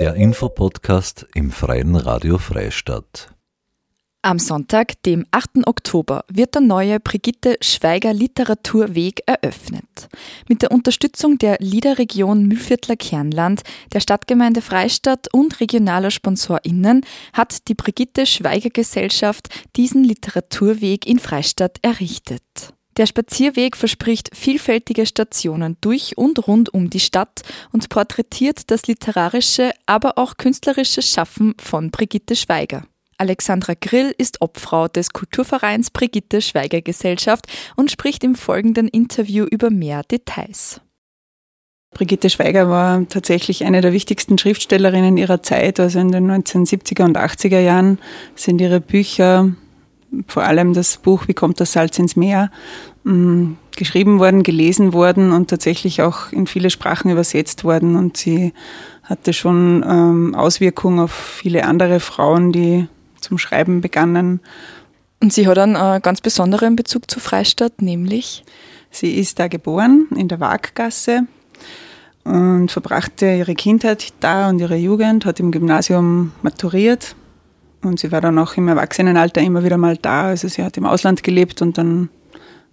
Der Infopodcast im Freien Radio Freistadt. Am Sonntag, dem 8. Oktober, wird der neue Brigitte Schweiger Literaturweg eröffnet. Mit der Unterstützung der Liederregion Mühlviertler Kernland, der Stadtgemeinde Freistadt und regionaler SponsorInnen hat die Brigitte Schweiger Gesellschaft diesen Literaturweg in Freistadt errichtet. Der Spazierweg verspricht vielfältige Stationen durch und rund um die Stadt und porträtiert das literarische, aber auch künstlerische Schaffen von Brigitte Schweiger. Alexandra Grill ist Obfrau des Kulturvereins Brigitte Schweiger Gesellschaft und spricht im folgenden Interview über mehr Details. Brigitte Schweiger war tatsächlich eine der wichtigsten Schriftstellerinnen ihrer Zeit. Also in den 1970er und 80er Jahren sind ihre Bücher, vor allem das Buch Wie kommt das Salz ins Meer, mm, geschrieben worden, gelesen worden und tatsächlich auch in viele Sprachen übersetzt worden. Und sie hatte schon ähm, Auswirkungen auf viele andere Frauen, die zum Schreiben begannen. Und sie hat einen äh, ganz besonderen Bezug zu Freistadt, nämlich? Sie ist da geboren, in der Waaggasse und verbrachte ihre Kindheit da und ihre Jugend, hat im Gymnasium maturiert und sie war dann auch im Erwachsenenalter immer wieder mal da. Also sie hat im Ausland gelebt und dann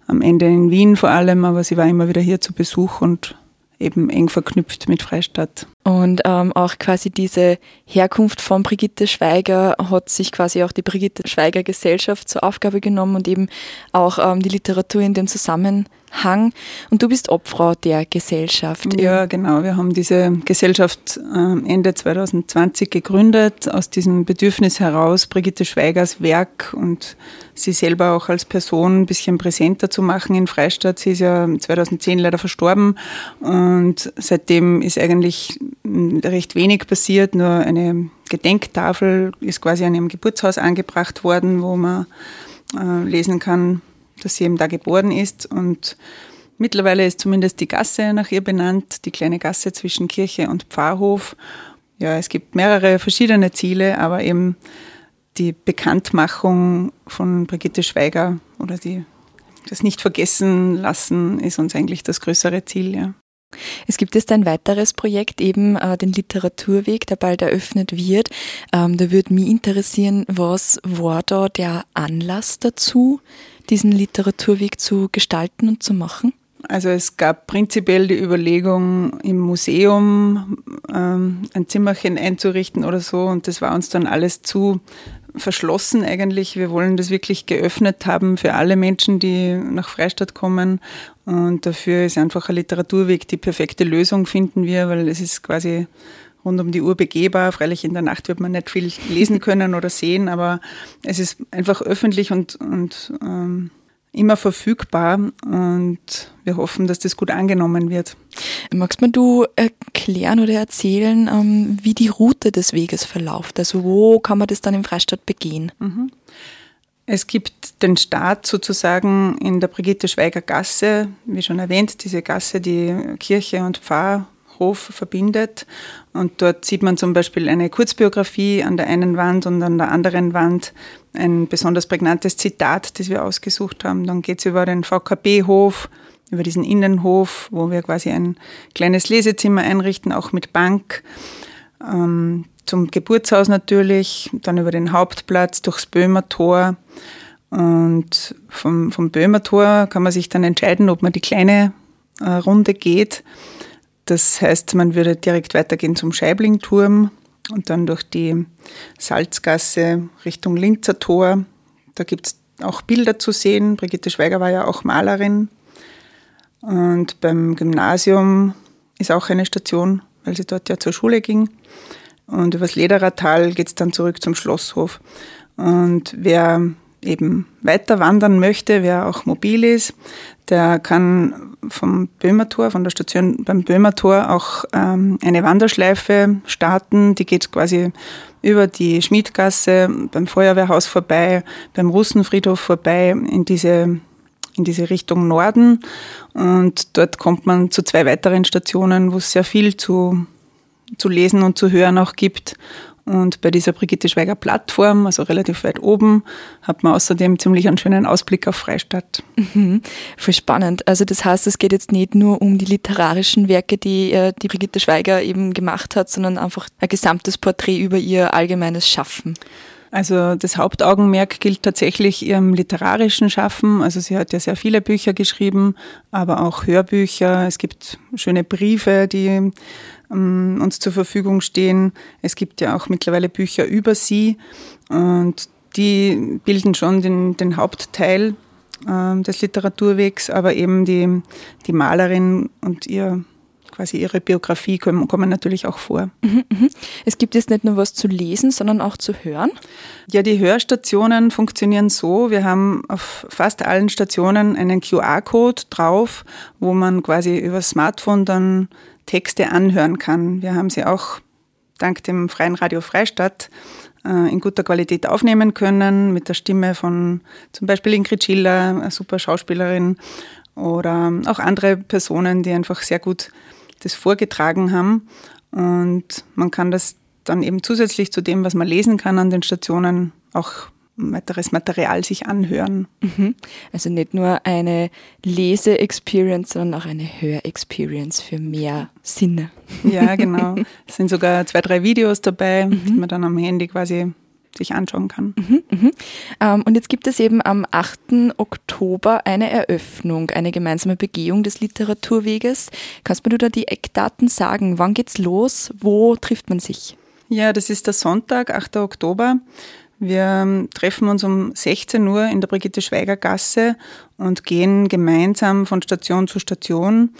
am Ende in Wien vor allem, aber sie war immer wieder hier zu Besuch und eben eng verknüpft mit Freistadt. Und ähm, auch quasi diese Herkunft von Brigitte Schweiger hat sich quasi auch die Brigitte Schweiger Gesellschaft zur Aufgabe genommen und eben auch ähm, die Literatur in dem Zusammenhang Hang. Und du bist Obfrau der Gesellschaft. Ja, genau. Wir haben diese Gesellschaft ähm, Ende 2020 gegründet, aus diesem Bedürfnis heraus, Brigitte Schweigers Werk und sie selber auch als Person ein bisschen präsenter zu machen in Freistadt. Sie ist ja 2010 leider verstorben und seitdem ist eigentlich recht wenig passiert. Nur eine Gedenktafel ist quasi an ihrem Geburtshaus angebracht worden, wo man äh, lesen kann, dass sie eben da geboren ist. Und mittlerweile ist zumindest die Gasse nach ihr benannt, die kleine Gasse zwischen Kirche und Pfarrhof. Ja, es gibt mehrere verschiedene Ziele, aber eben die Bekanntmachung von Brigitte Schweiger oder die, das nicht vergessen lassen ist uns eigentlich das größere Ziel, ja. Es gibt jetzt ein weiteres Projekt, eben äh, den Literaturweg, der bald eröffnet wird. Ähm, da würde mich interessieren, was war da der Anlass dazu? diesen Literaturweg zu gestalten und zu machen? Also es gab prinzipiell die Überlegung, im Museum ähm, ein Zimmerchen einzurichten oder so und das war uns dann alles zu verschlossen eigentlich. Wir wollen das wirklich geöffnet haben für alle Menschen, die nach Freistadt kommen und dafür ist einfach ein Literaturweg die perfekte Lösung, finden wir, weil es ist quasi rund um die Uhr begehbar. Freilich in der Nacht wird man nicht viel lesen können oder sehen, aber es ist einfach öffentlich und, und ähm, immer verfügbar und wir hoffen, dass das gut angenommen wird. Magst mir du erklären oder erzählen, ähm, wie die Route des Weges verläuft? Also wo kann man das dann im Freistaat begehen? Mhm. Es gibt den Start sozusagen in der Brigitte Schweiger Gasse, wie schon erwähnt, diese Gasse, die Kirche und Pfarr Hof verbindet. Und dort sieht man zum Beispiel eine Kurzbiografie an der einen Wand und an der anderen Wand ein besonders prägnantes Zitat, das wir ausgesucht haben. Dann geht es über den VKB-Hof, über diesen Innenhof, wo wir quasi ein kleines Lesezimmer einrichten, auch mit Bank. Ähm, zum Geburtshaus natürlich, dann über den Hauptplatz, durchs Böhmer Tor. Und vom, vom Böhmer Tor kann man sich dann entscheiden, ob man die kleine äh, Runde geht das heißt, man würde direkt weitergehen zum Scheiblingturm und dann durch die Salzgasse Richtung Linzer Tor. Da gibt es auch Bilder zu sehen. Brigitte Schweiger war ja auch Malerin. Und beim Gymnasium ist auch eine Station, weil sie dort ja zur Schule ging. Und übers Lederertal geht es dann zurück zum Schlosshof. Und wer eben weiter wandern möchte, wer auch mobil ist, der kann vom Böhmertor, von der Station beim Böhmertor auch ähm, eine Wanderschleife starten. Die geht quasi über die Schmiedgasse, beim Feuerwehrhaus vorbei, beim Russenfriedhof vorbei in diese, in diese Richtung Norden. Und dort kommt man zu zwei weiteren Stationen, wo es sehr viel zu, zu lesen und zu hören auch gibt. Und bei dieser Brigitte Schweiger Plattform, also relativ weit oben, hat man außerdem ziemlich einen schönen Ausblick auf Freistadt. Mhm. Voll spannend. Also das heißt, es geht jetzt nicht nur um die literarischen Werke, die äh, die Brigitte Schweiger eben gemacht hat, sondern einfach ein gesamtes Porträt über ihr allgemeines Schaffen. Also das Hauptaugenmerk gilt tatsächlich ihrem literarischen Schaffen. Also sie hat ja sehr viele Bücher geschrieben, aber auch Hörbücher. Es gibt schöne Briefe, die ähm, uns zur Verfügung stehen. Es gibt ja auch mittlerweile Bücher über sie und die bilden schon den, den Hauptteil äh, des Literaturwegs, aber eben die, die Malerin und ihr quasi ihre Biografie kommen, kommen natürlich auch vor. Mhm, mhm. Es gibt jetzt nicht nur was zu lesen, sondern auch zu hören? Ja, die Hörstationen funktionieren so. Wir haben auf fast allen Stationen einen QR-Code drauf, wo man quasi über Smartphone dann Texte anhören kann. Wir haben sie auch dank dem Freien Radio Freistadt äh, in guter Qualität aufnehmen können, mit der Stimme von zum Beispiel Ingrid Schiller, eine super Schauspielerin, oder auch andere Personen, die einfach sehr gut das vorgetragen haben. Und man kann das dann eben zusätzlich zu dem, was man lesen kann an den Stationen, auch weiteres Material sich anhören. Mhm. Also nicht nur eine Lese-Experience, sondern auch eine Hör-Experience für mehr Sinne. Ja, genau. Es sind sogar zwei, drei Videos dabei, mhm. die man dann am Handy quasi sich anschauen kann. Mhm, mhm. Ähm, und jetzt gibt es eben am 8. Oktober eine Eröffnung, eine gemeinsame Begehung des Literaturweges. Kannst du mir da die Eckdaten sagen? Wann geht's los? Wo trifft man sich? Ja, das ist der Sonntag, 8. Oktober. Wir ähm, treffen uns um 16 Uhr in der Brigitte Schweiger Gasse und gehen gemeinsam von Station zu Station.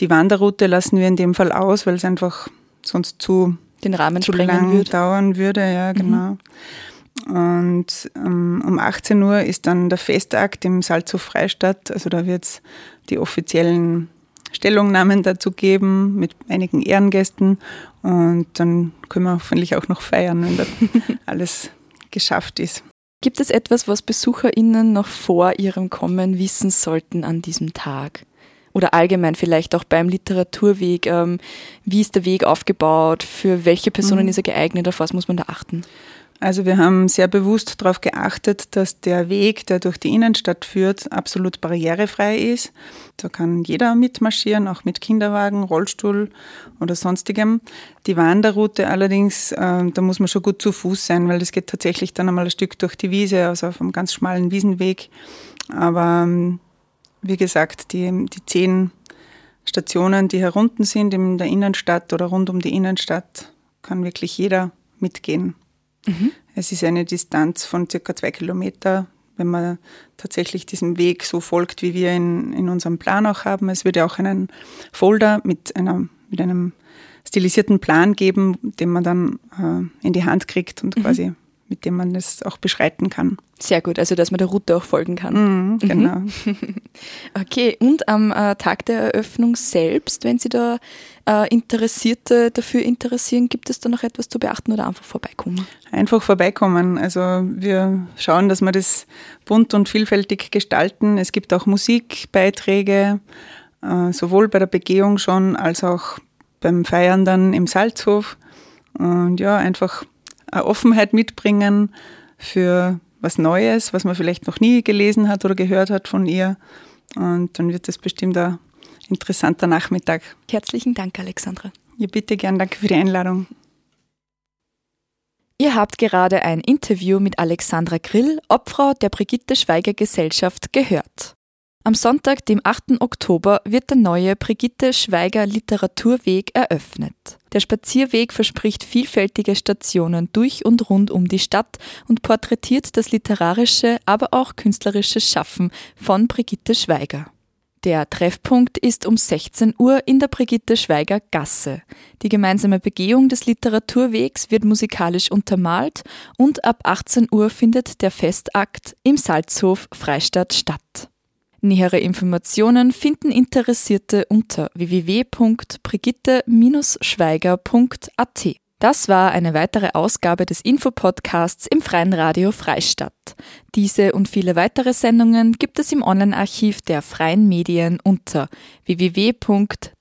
Die Wanderroute lassen wir in dem Fall aus, weil es einfach sonst zu, Den Rahmen zu lang wird. dauern würde. Ja, mhm. genau. Mhm. Und ähm, um 18 Uhr ist dann der Festakt im Salzhof Freistadt. Also da wird es die offiziellen Stellungnahmen dazu geben mit einigen Ehrengästen. Und dann können wir hoffentlich auch noch feiern, wenn das alles geschafft ist. Gibt es etwas, was BesucherInnen noch vor ihrem Kommen wissen sollten an diesem Tag? Oder allgemein vielleicht auch beim Literaturweg. Ähm, wie ist der Weg aufgebaut? Für welche Personen mhm. ist er geeignet? Auf was muss man da achten? Also wir haben sehr bewusst darauf geachtet, dass der Weg, der durch die Innenstadt führt, absolut barrierefrei ist. Da kann jeder mitmarschieren, auch mit Kinderwagen, Rollstuhl oder sonstigem. Die Wanderroute allerdings, äh, da muss man schon gut zu Fuß sein, weil das geht tatsächlich dann einmal ein Stück durch die Wiese, also auf einem ganz schmalen Wiesenweg. Aber ähm, wie gesagt, die, die zehn Stationen, die herunten sind in der Innenstadt oder rund um die Innenstadt, kann wirklich jeder mitgehen. Mhm. Es ist eine Distanz von circa zwei Kilometer, wenn man tatsächlich diesem Weg so folgt, wie wir in, in unserem Plan auch haben. Es würde auch einen Folder mit, einer, mit einem stilisierten Plan geben, den man dann äh, in die Hand kriegt und mhm. quasi mit dem man es auch beschreiten kann. Sehr gut, also dass man der Route auch folgen kann. Mhm, mhm. genau. okay, und am äh, Tag der Eröffnung selbst, wenn Sie da äh, Interessierte dafür interessieren, gibt es da noch etwas zu beachten oder einfach vorbeikommen? Einfach vorbeikommen. Also wir schauen, dass wir das bunt und vielfältig gestalten. Es gibt auch Musikbeiträge, äh, sowohl bei der Begehung schon als auch beim Feiern dann im Salzhof. Und ja, einfach eine Offenheit mitbringen für was Neues, was man vielleicht noch nie gelesen hat oder gehört hat von ihr. Und dann wird das bestimmt ein interessanter Nachmittag. Herzlichen Dank, Alexandra. Ja, bitte gern. Danke für die Einladung. Ihr habt gerade ein Interview mit Alexandra Grill, Obfrau der Brigitte Schweiger Gesellschaft, gehört. Am Sonntag, dem 8. Oktober, wird der neue Brigitte Schweiger Literaturweg eröffnet. Der Spazierweg verspricht vielfältige Stationen durch und rund um die Stadt und porträtiert das literarische, aber auch künstlerische Schaffen von Brigitte Schweiger. Der Treffpunkt ist um 16 Uhr in der Brigitte Schweiger Gasse. Die gemeinsame Begehung des Literaturwegs wird musikalisch untermalt und ab 18 Uhr findet der Festakt im Salzhof Freistadt statt. Nähere Informationen finden Interessierte unter www.brigitte-schweiger.at. Das war eine weitere Ausgabe des Infopodcasts im Freien Radio Freistadt. Diese und viele weitere Sendungen gibt es im Online-Archiv der Freien Medien unter www.cba.fro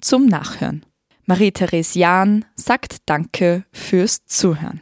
zum Nachhören. Marie-Therese Jahn sagt Danke fürs Zuhören.